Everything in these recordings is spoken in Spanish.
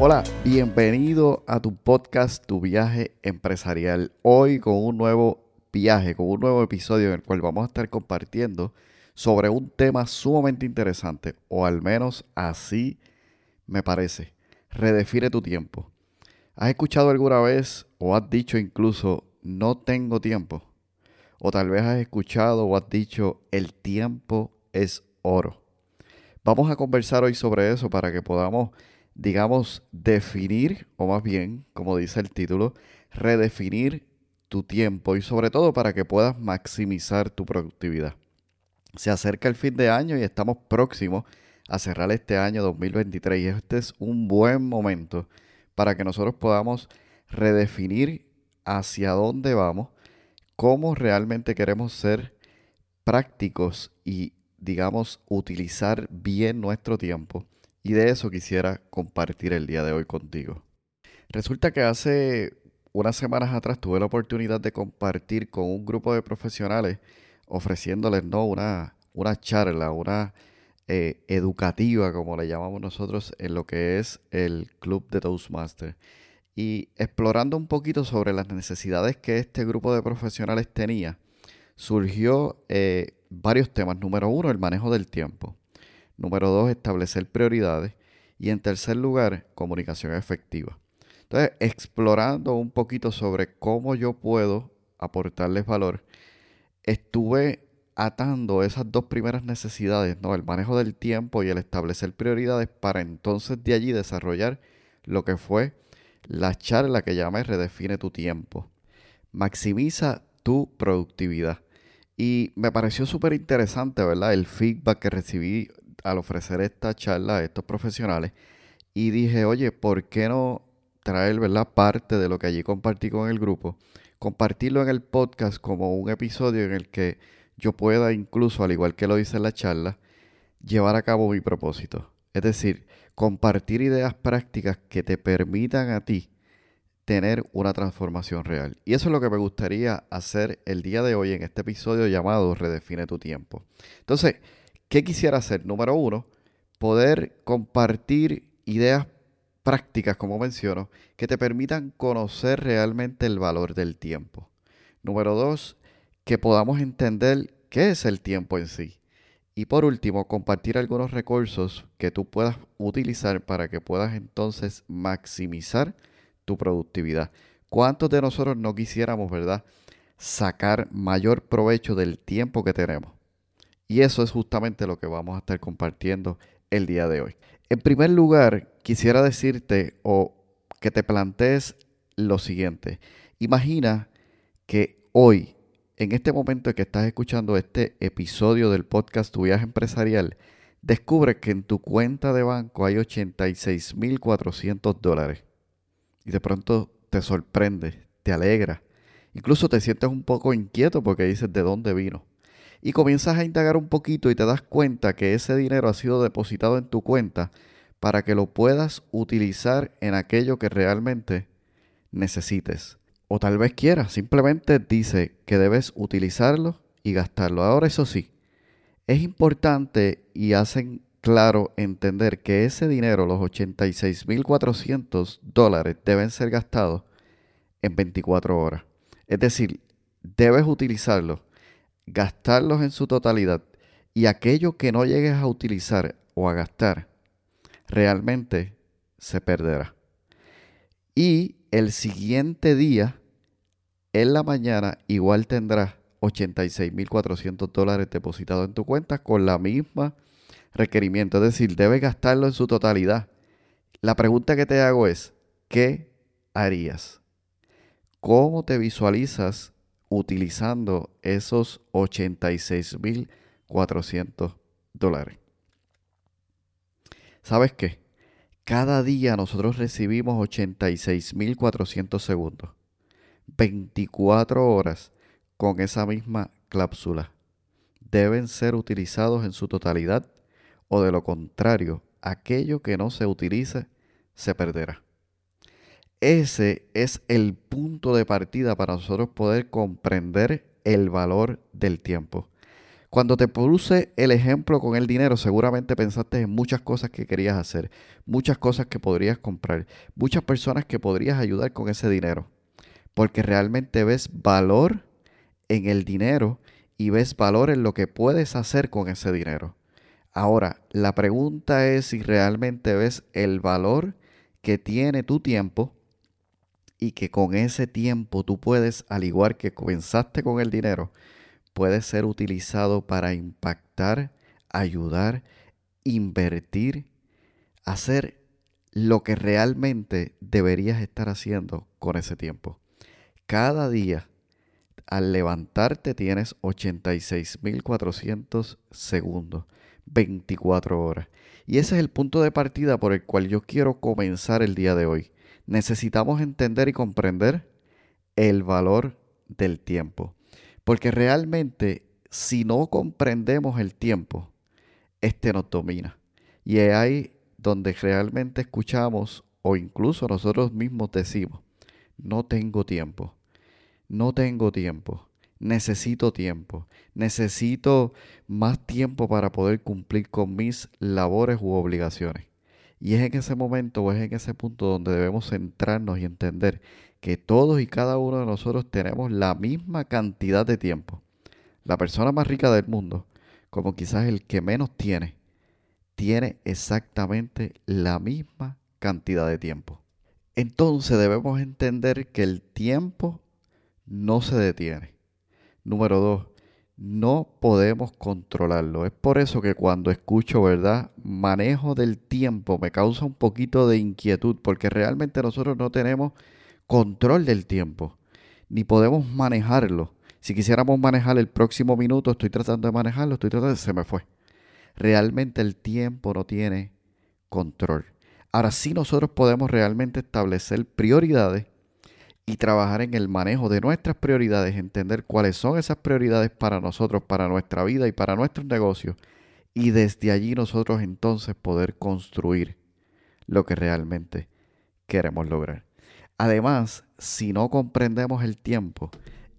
Hola, bienvenido a tu podcast Tu viaje empresarial. Hoy con un nuevo viaje, con un nuevo episodio en el cual vamos a estar compartiendo sobre un tema sumamente interesante, o al menos así me parece. Redefine tu tiempo. ¿Has escuchado alguna vez o has dicho incluso no tengo tiempo? O tal vez has escuchado o has dicho el tiempo es oro. Vamos a conversar hoy sobre eso para que podamos digamos, definir, o más bien, como dice el título, redefinir tu tiempo y sobre todo para que puedas maximizar tu productividad. Se acerca el fin de año y estamos próximos a cerrar este año 2023 y este es un buen momento para que nosotros podamos redefinir hacia dónde vamos, cómo realmente queremos ser prácticos y, digamos, utilizar bien nuestro tiempo y de eso quisiera compartir el día de hoy contigo. Resulta que hace unas semanas atrás tuve la oportunidad de compartir con un grupo de profesionales ofreciéndoles ¿no? una, una charla, una eh, educativa, como le llamamos nosotros, en lo que es el club de Toastmasters. Y explorando un poquito sobre las necesidades que este grupo de profesionales tenía, surgió eh, varios temas. Número uno, el manejo del tiempo. Número dos, establecer prioridades. Y en tercer lugar, comunicación efectiva. Entonces, explorando un poquito sobre cómo yo puedo aportarles valor, estuve atando esas dos primeras necesidades, ¿no? El manejo del tiempo y el establecer prioridades para entonces de allí desarrollar lo que fue la charla que llamé Redefine tu tiempo. Maximiza tu productividad. Y me pareció súper interesante, ¿verdad? El feedback que recibí al ofrecer esta charla a estos profesionales y dije, oye, ¿por qué no traer ¿verdad? parte de lo que allí compartí con el grupo? Compartirlo en el podcast como un episodio en el que yo pueda incluso, al igual que lo hice en la charla, llevar a cabo mi propósito. Es decir, compartir ideas prácticas que te permitan a ti tener una transformación real. Y eso es lo que me gustaría hacer el día de hoy en este episodio llamado Redefine tu tiempo. Entonces, ¿Qué quisiera hacer? Número uno, poder compartir ideas prácticas, como menciono, que te permitan conocer realmente el valor del tiempo. Número dos, que podamos entender qué es el tiempo en sí. Y por último, compartir algunos recursos que tú puedas utilizar para que puedas entonces maximizar tu productividad. ¿Cuántos de nosotros no quisiéramos, verdad, sacar mayor provecho del tiempo que tenemos? Y eso es justamente lo que vamos a estar compartiendo el día de hoy. En primer lugar, quisiera decirte o que te plantees lo siguiente. Imagina que hoy, en este momento en que estás escuchando este episodio del podcast Tu viaje empresarial, descubres que en tu cuenta de banco hay 86.400 dólares. Y de pronto te sorprende, te alegra. Incluso te sientes un poco inquieto porque dices de dónde vino y comienzas a indagar un poquito y te das cuenta que ese dinero ha sido depositado en tu cuenta para que lo puedas utilizar en aquello que realmente necesites. O tal vez quieras, simplemente dice que debes utilizarlo y gastarlo. Ahora eso sí, es importante y hacen claro entender que ese dinero, los 86.400 dólares, deben ser gastados en 24 horas. Es decir, debes utilizarlo gastarlos en su totalidad y aquello que no llegues a utilizar o a gastar, realmente se perderá. Y el siguiente día, en la mañana, igual tendrás 86.400 dólares depositados en tu cuenta con la misma requerimiento. Es decir, debes gastarlo en su totalidad. La pregunta que te hago es, ¿qué harías? ¿Cómo te visualizas utilizando esos 86.400 dólares? ¿Sabes qué? Cada día nosotros recibimos 86.400 segundos. 24 horas con esa misma cláusula. Deben ser utilizados en su totalidad o de lo contrario, aquello que no se utilice se perderá. Ese es el punto de partida para nosotros poder comprender el valor del tiempo. Cuando te puse el ejemplo con el dinero, seguramente pensaste en muchas cosas que querías hacer, muchas cosas que podrías comprar, muchas personas que podrías ayudar con ese dinero, porque realmente ves valor en el dinero y ves valor en lo que puedes hacer con ese dinero. Ahora, la pregunta es si realmente ves el valor que tiene tu tiempo y que con ese tiempo tú puedes, al igual que comenzaste con el dinero, puede ser utilizado para impactar, ayudar, invertir, hacer lo que realmente deberías estar haciendo con ese tiempo. Cada día, al levantarte, tienes 86.400 segundos, 24 horas. Y ese es el punto de partida por el cual yo quiero comenzar el día de hoy necesitamos entender y comprender el valor del tiempo. Porque realmente si no comprendemos el tiempo, este nos domina. Y es ahí donde realmente escuchamos o incluso nosotros mismos decimos, no tengo tiempo, no tengo tiempo, necesito tiempo, necesito más tiempo para poder cumplir con mis labores u obligaciones. Y es en ese momento o es en ese punto donde debemos centrarnos y entender que todos y cada uno de nosotros tenemos la misma cantidad de tiempo. La persona más rica del mundo, como quizás el que menos tiene, tiene exactamente la misma cantidad de tiempo. Entonces debemos entender que el tiempo no se detiene. Número dos, no podemos controlarlo. Es por eso que cuando escucho, ¿verdad? Manejo del tiempo me causa un poquito de inquietud porque realmente nosotros no tenemos control del tiempo, ni podemos manejarlo. Si quisiéramos manejar el próximo minuto, estoy tratando de manejarlo, estoy tratando de... se me fue. Realmente el tiempo no tiene control. Ahora sí nosotros podemos realmente establecer prioridades y trabajar en el manejo de nuestras prioridades, entender cuáles son esas prioridades para nosotros, para nuestra vida y para nuestros negocios. Y desde allí nosotros entonces poder construir lo que realmente queremos lograr. Además, si no comprendemos el tiempo,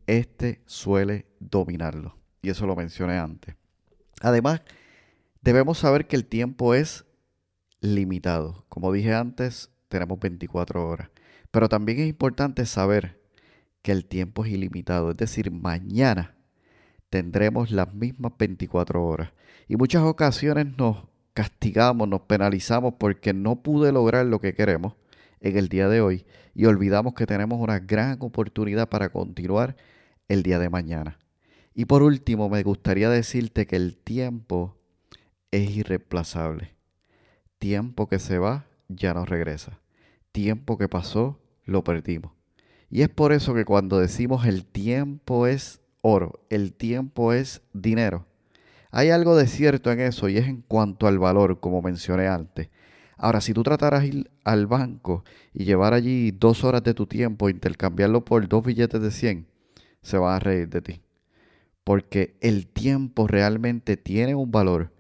este suele dominarlo. Y eso lo mencioné antes. Además, debemos saber que el tiempo es limitado. Como dije antes, tenemos 24 horas. Pero también es importante saber que el tiempo es ilimitado, es decir, mañana tendremos las mismas 24 horas. Y muchas ocasiones nos castigamos, nos penalizamos porque no pude lograr lo que queremos en el día de hoy y olvidamos que tenemos una gran oportunidad para continuar el día de mañana. Y por último, me gustaría decirte que el tiempo es irreemplazable. Tiempo que se va, ya no regresa tiempo que pasó lo perdimos. Y es por eso que cuando decimos el tiempo es oro, el tiempo es dinero, hay algo de cierto en eso y es en cuanto al valor, como mencioné antes. Ahora, si tú trataras ir al banco y llevar allí dos horas de tu tiempo intercambiarlo por dos billetes de 100, se van a reír de ti. Porque el tiempo realmente tiene un valor,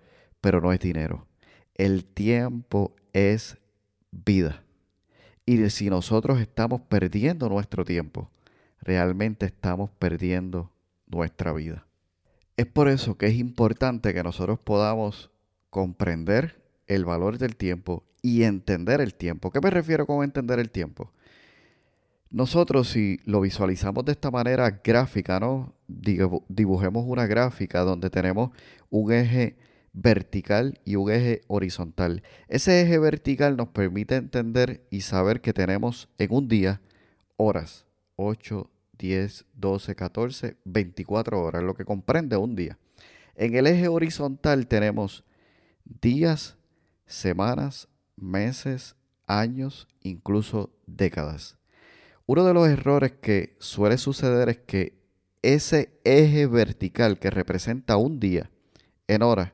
pero no es dinero. El tiempo es vida. Y si nosotros estamos perdiendo nuestro tiempo, realmente estamos perdiendo nuestra vida. Es por eso que es importante que nosotros podamos comprender el valor del tiempo y entender el tiempo. ¿Qué me refiero con entender el tiempo? Nosotros si lo visualizamos de esta manera gráfica, ¿no? Dibujemos una gráfica donde tenemos un eje vertical y un eje horizontal. Ese eje vertical nos permite entender y saber que tenemos en un día horas, 8, 10, 12, 14, 24 horas, lo que comprende un día. En el eje horizontal tenemos días, semanas, meses, años, incluso décadas. Uno de los errores que suele suceder es que ese eje vertical que representa un día en horas,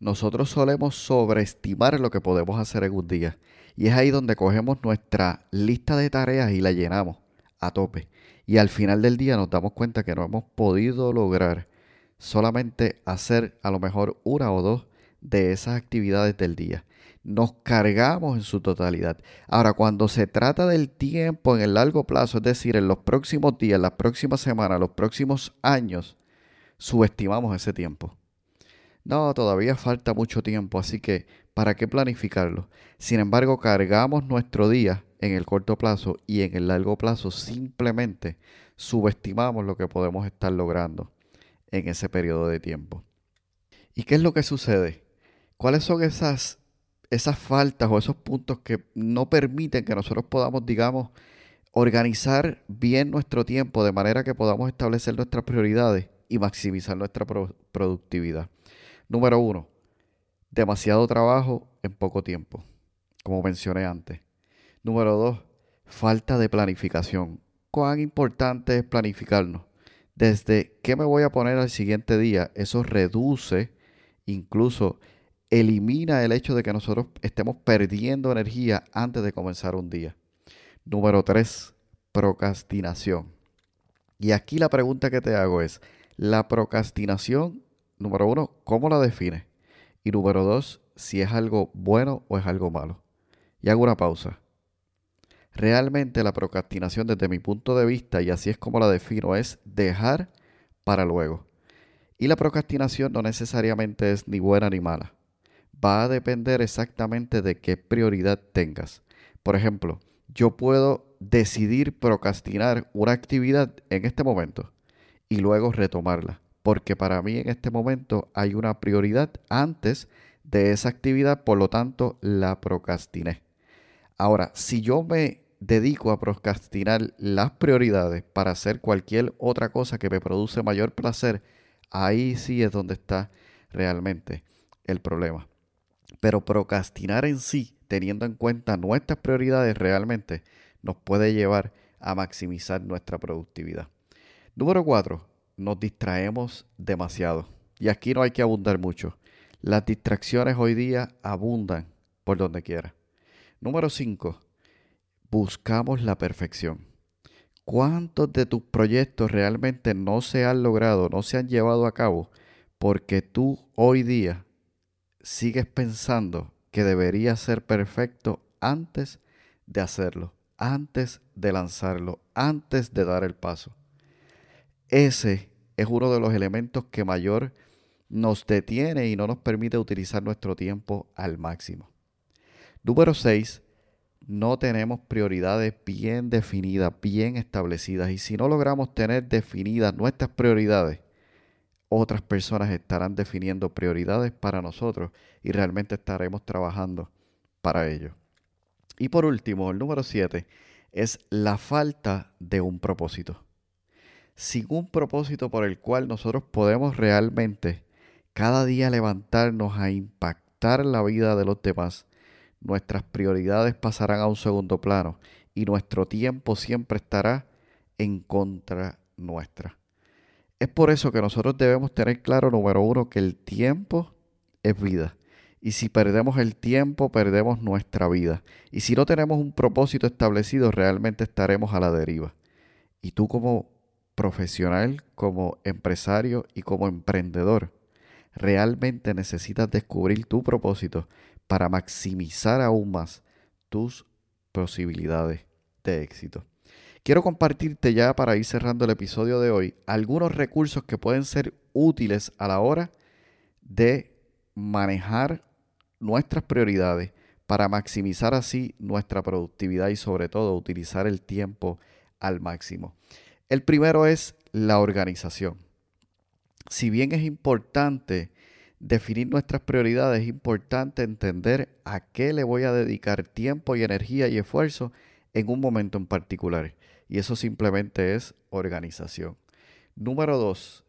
nosotros solemos sobreestimar lo que podemos hacer en un día. Y es ahí donde cogemos nuestra lista de tareas y la llenamos a tope. Y al final del día nos damos cuenta que no hemos podido lograr solamente hacer a lo mejor una o dos de esas actividades del día. Nos cargamos en su totalidad. Ahora, cuando se trata del tiempo en el largo plazo, es decir, en los próximos días, las próximas semanas, los próximos años, subestimamos ese tiempo. No, todavía falta mucho tiempo, así que ¿para qué planificarlo? Sin embargo, cargamos nuestro día en el corto plazo y en el largo plazo simplemente subestimamos lo que podemos estar logrando en ese periodo de tiempo. ¿Y qué es lo que sucede? ¿Cuáles son esas, esas faltas o esos puntos que no permiten que nosotros podamos, digamos, organizar bien nuestro tiempo de manera que podamos establecer nuestras prioridades y maximizar nuestra productividad? Número uno, demasiado trabajo en poco tiempo, como mencioné antes. Número dos, falta de planificación. ¿Cuán importante es planificarnos? Desde qué me voy a poner al siguiente día, eso reduce, incluso elimina el hecho de que nosotros estemos perdiendo energía antes de comenzar un día. Número tres, procrastinación. Y aquí la pregunta que te hago es, ¿la procrastinación, número uno, cómo la defines? Y número dos, si es algo bueno o es algo malo. Y hago una pausa. Realmente la procrastinación desde mi punto de vista, y así es como la defino, es dejar para luego. Y la procrastinación no necesariamente es ni buena ni mala. Va a depender exactamente de qué prioridad tengas. Por ejemplo, yo puedo decidir procrastinar una actividad en este momento y luego retomarla, porque para mí en este momento hay una prioridad antes de esa actividad, por lo tanto la procrastiné. Ahora, si yo me dedico a procrastinar las prioridades para hacer cualquier otra cosa que me produce mayor placer, ahí sí es donde está realmente el problema. Pero procrastinar en sí, teniendo en cuenta nuestras prioridades, realmente nos puede llevar a maximizar nuestra productividad. Número cuatro, nos distraemos demasiado. Y aquí no hay que abundar mucho. Las distracciones hoy día abundan por donde quiera. Número cinco, buscamos la perfección. ¿Cuántos de tus proyectos realmente no se han logrado, no se han llevado a cabo porque tú hoy día sigues pensando que debería ser perfecto antes de hacerlo, antes de lanzarlo, antes de dar el paso? Ese es uno de los elementos que mayor nos detiene y no nos permite utilizar nuestro tiempo al máximo. Número 6 no tenemos prioridades bien definidas, bien establecidas. Y si no logramos tener definidas nuestras prioridades, otras personas estarán definiendo prioridades para nosotros y realmente estaremos trabajando para ello. Y por último, el número 7 es la falta de un propósito. Sin un propósito por el cual nosotros podemos realmente cada día levantarnos a impactar la vida de los demás, nuestras prioridades pasarán a un segundo plano y nuestro tiempo siempre estará en contra nuestra. Es por eso que nosotros debemos tener claro, número uno, que el tiempo es vida. Y si perdemos el tiempo, perdemos nuestra vida. Y si no tenemos un propósito establecido, realmente estaremos a la deriva. Y tú como profesional, como empresario y como emprendedor, realmente necesitas descubrir tu propósito para maximizar aún más tus posibilidades de éxito. Quiero compartirte ya para ir cerrando el episodio de hoy algunos recursos que pueden ser útiles a la hora de manejar nuestras prioridades para maximizar así nuestra productividad y sobre todo utilizar el tiempo al máximo. El primero es la organización. Si bien es importante definir nuestras prioridades es importante entender a qué le voy a dedicar tiempo y energía y esfuerzo en un momento en particular. Y eso simplemente es organización. Número dos,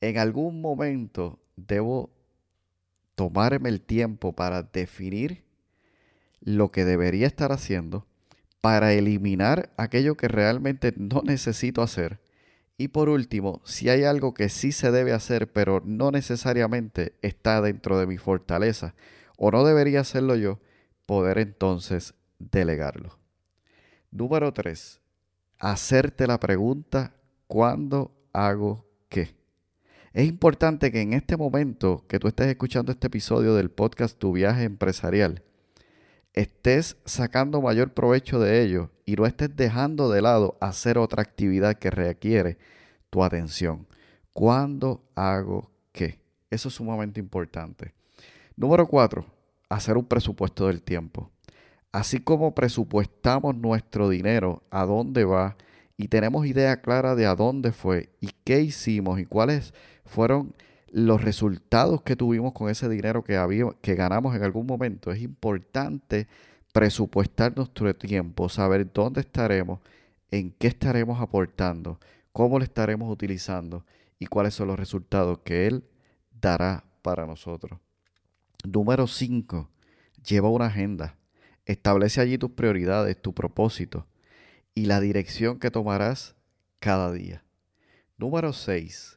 en algún momento debo tomarme el tiempo para definir lo que debería estar haciendo, para eliminar aquello que realmente no necesito hacer. Y por último, si hay algo que sí se debe hacer, pero no necesariamente está dentro de mi fortaleza, o no debería hacerlo yo, poder entonces delegarlo. Número 3. Hacerte la pregunta, ¿cuándo hago qué? Es importante que en este momento que tú estés escuchando este episodio del podcast Tu viaje empresarial, estés sacando mayor provecho de ello y no estés dejando de lado hacer otra actividad que requiere tu atención. ¿Cuándo hago qué? Eso es sumamente importante. Número cuatro, hacer un presupuesto del tiempo. Así como presupuestamos nuestro dinero, a dónde va, y tenemos idea clara de a dónde fue y qué hicimos y cuáles fueron los resultados que tuvimos con ese dinero que, que ganamos en algún momento. Es importante presupuestar nuestro tiempo, saber dónde estaremos, en qué estaremos aportando, cómo lo estaremos utilizando y cuáles son los resultados que Él dará para nosotros. Número 5. Lleva una agenda. Establece allí tus prioridades, tu propósito y la dirección que tomarás cada día. Número 6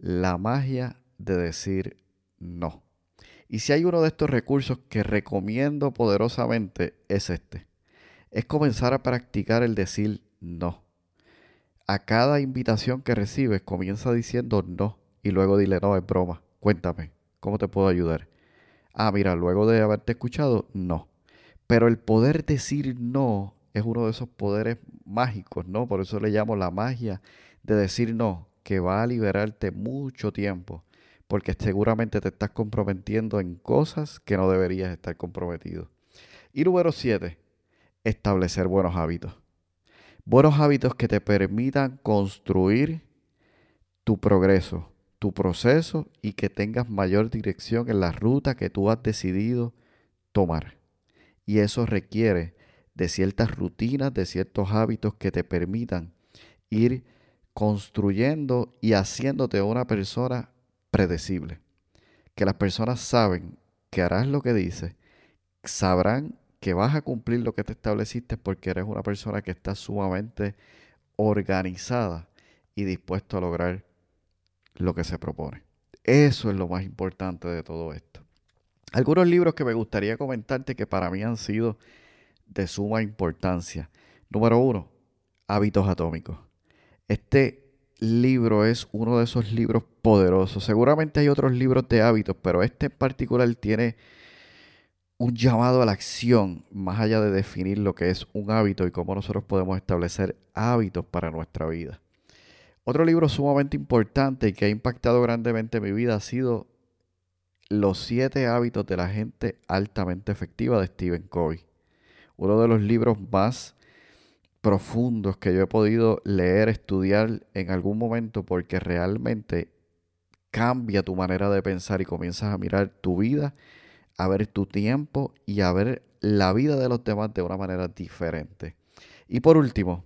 la magia de decir no. Y si hay uno de estos recursos que recomiendo poderosamente es este. Es comenzar a practicar el decir no. A cada invitación que recibes comienza diciendo no y luego dile no, es broma. Cuéntame, ¿cómo te puedo ayudar? Ah, mira, luego de haberte escuchado, no. Pero el poder decir no es uno de esos poderes mágicos, ¿no? Por eso le llamo la magia de decir no que va a liberarte mucho tiempo, porque seguramente te estás comprometiendo en cosas que no deberías estar comprometido. Y número siete, establecer buenos hábitos. Buenos hábitos que te permitan construir tu progreso, tu proceso y que tengas mayor dirección en la ruta que tú has decidido tomar. Y eso requiere de ciertas rutinas, de ciertos hábitos que te permitan ir construyendo y haciéndote una persona predecible. Que las personas saben que harás lo que dices, sabrán que vas a cumplir lo que te estableciste porque eres una persona que está sumamente organizada y dispuesto a lograr lo que se propone. Eso es lo más importante de todo esto. Algunos libros que me gustaría comentarte que para mí han sido de suma importancia. Número uno, hábitos atómicos. Este libro es uno de esos libros poderosos. Seguramente hay otros libros de hábitos, pero este en particular tiene un llamado a la acción, más allá de definir lo que es un hábito y cómo nosotros podemos establecer hábitos para nuestra vida. Otro libro sumamente importante y que ha impactado grandemente mi vida ha sido Los siete hábitos de la gente altamente efectiva de Stephen Covey. Uno de los libros más profundos que yo he podido leer, estudiar en algún momento porque realmente cambia tu manera de pensar y comienzas a mirar tu vida, a ver tu tiempo y a ver la vida de los demás de una manera diferente. Y por último,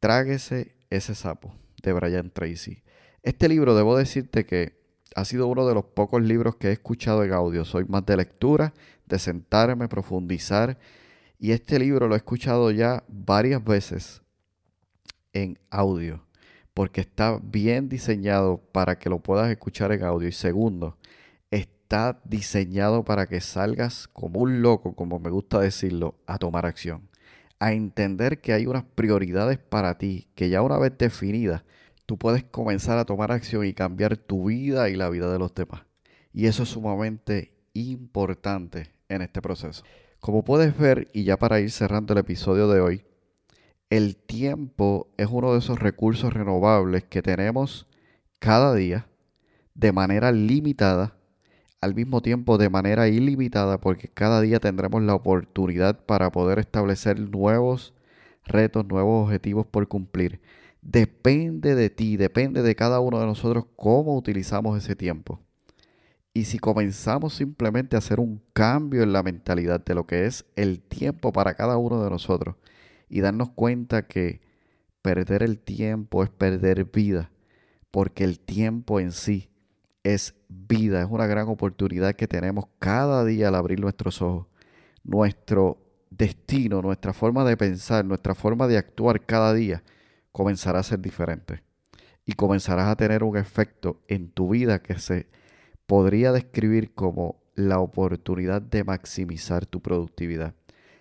Tráguese ese sapo de Brian Tracy. Este libro, debo decirte que ha sido uno de los pocos libros que he escuchado en audio. Soy más de lectura, de sentarme, profundizar y este libro lo he escuchado ya varias veces en audio, porque está bien diseñado para que lo puedas escuchar en audio. Y segundo, está diseñado para que salgas como un loco, como me gusta decirlo, a tomar acción. A entender que hay unas prioridades para ti, que ya una vez definidas, tú puedes comenzar a tomar acción y cambiar tu vida y la vida de los demás. Y eso es sumamente importante en este proceso. Como puedes ver, y ya para ir cerrando el episodio de hoy, el tiempo es uno de esos recursos renovables que tenemos cada día de manera limitada, al mismo tiempo de manera ilimitada, porque cada día tendremos la oportunidad para poder establecer nuevos retos, nuevos objetivos por cumplir. Depende de ti, depende de cada uno de nosotros cómo utilizamos ese tiempo. Y si comenzamos simplemente a hacer un cambio en la mentalidad de lo que es el tiempo para cada uno de nosotros y darnos cuenta que perder el tiempo es perder vida, porque el tiempo en sí es vida, es una gran oportunidad que tenemos cada día al abrir nuestros ojos. Nuestro destino, nuestra forma de pensar, nuestra forma de actuar cada día comenzará a ser diferente. Y comenzarás a tener un efecto en tu vida que se podría describir como la oportunidad de maximizar tu productividad.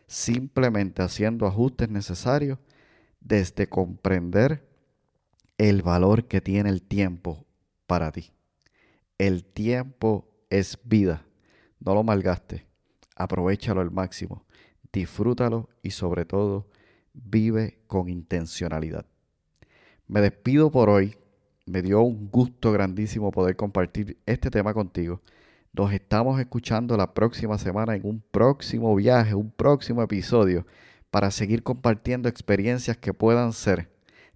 Simplemente haciendo ajustes necesarios desde comprender el valor que tiene el tiempo para ti. El tiempo es vida. No lo malgastes. Aprovechalo al máximo. Disfrútalo y sobre todo vive con intencionalidad. Me despido por hoy. Me dio un gusto grandísimo poder compartir este tema contigo. Nos estamos escuchando la próxima semana en un próximo viaje, un próximo episodio para seguir compartiendo experiencias que puedan ser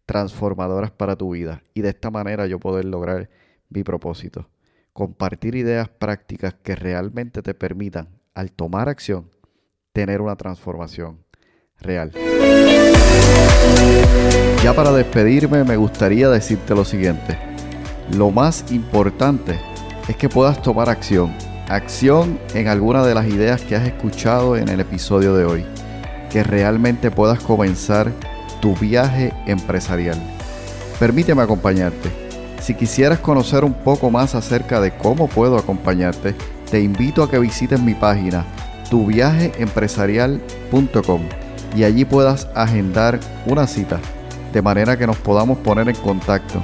transformadoras para tu vida y de esta manera yo poder lograr mi propósito. Compartir ideas prácticas que realmente te permitan, al tomar acción, tener una transformación real. Ya para despedirme me gustaría decirte lo siguiente. Lo más importante es que puedas tomar acción. Acción en alguna de las ideas que has escuchado en el episodio de hoy que realmente puedas comenzar tu viaje empresarial. Permíteme acompañarte. Si quisieras conocer un poco más acerca de cómo puedo acompañarte, te invito a que visites mi página tuviajeempresarial.com y allí puedas agendar una cita de manera que nos podamos poner en contacto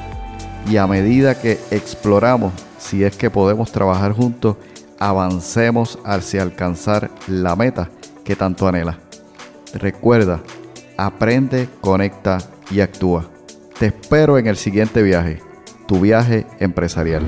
y a medida que exploramos si es que podemos trabajar juntos, avancemos hacia alcanzar la meta que tanto anhelas. Recuerda, aprende, conecta y actúa. Te espero en el siguiente viaje, tu viaje empresarial.